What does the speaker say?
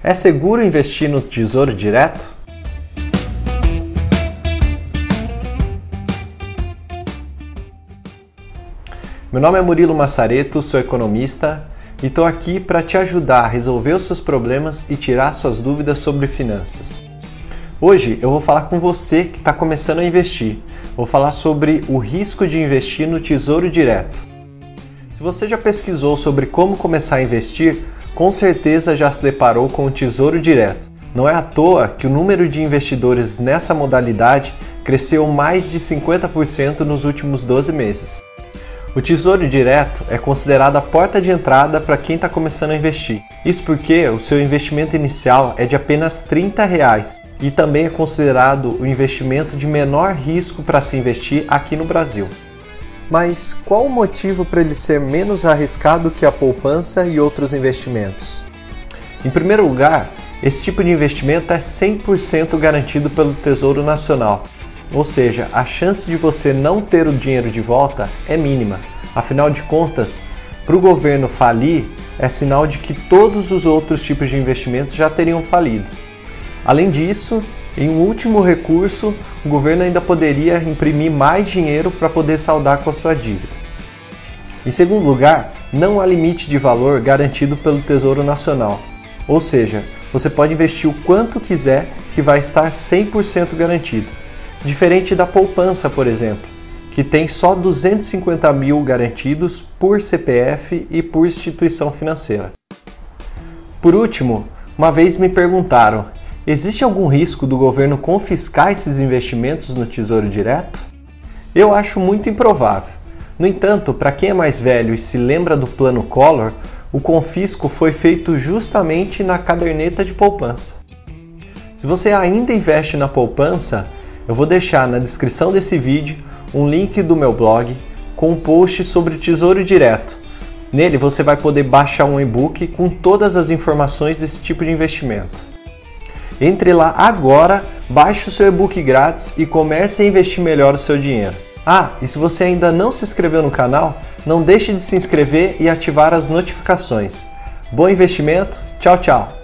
É seguro investir no Tesouro Direto? Meu nome é Murilo Massareto, sou economista e estou aqui para te ajudar a resolver os seus problemas e tirar suas dúvidas sobre finanças. Hoje eu vou falar com você que está começando a investir. Vou falar sobre o risco de investir no Tesouro Direto. Se você já pesquisou sobre como começar a investir, com certeza já se deparou com o Tesouro Direto. Não é à toa que o número de investidores nessa modalidade cresceu mais de 50% nos últimos 12 meses. O Tesouro Direto é considerado a porta de entrada para quem está começando a investir. Isso porque o seu investimento inicial é de apenas 30 reais e também é considerado o investimento de menor risco para se investir aqui no Brasil. Mas qual o motivo para ele ser menos arriscado que a poupança e outros investimentos? Em primeiro lugar, esse tipo de investimento é 100% garantido pelo Tesouro Nacional, ou seja, a chance de você não ter o dinheiro de volta é mínima. Afinal de contas, para o governo falir é sinal de que todos os outros tipos de investimentos já teriam falido. Além disso, em último recurso, o governo ainda poderia imprimir mais dinheiro para poder saldar com a sua dívida. Em segundo lugar, não há limite de valor garantido pelo Tesouro Nacional, ou seja, você pode investir o quanto quiser que vai estar 100% garantido, diferente da poupança, por exemplo, que tem só 250 mil garantidos por CPF e por instituição financeira. Por último, uma vez me perguntaram Existe algum risco do governo confiscar esses investimentos no Tesouro Direto? Eu acho muito improvável. No entanto, para quem é mais velho e se lembra do plano Collor, o confisco foi feito justamente na caderneta de poupança. Se você ainda investe na poupança, eu vou deixar na descrição desse vídeo um link do meu blog com um post sobre o Tesouro Direto. Nele você vai poder baixar um e-book com todas as informações desse tipo de investimento. Entre lá agora, baixe o seu e-book grátis e comece a investir melhor o seu dinheiro. Ah, e se você ainda não se inscreveu no canal, não deixe de se inscrever e ativar as notificações. Bom investimento, tchau, tchau!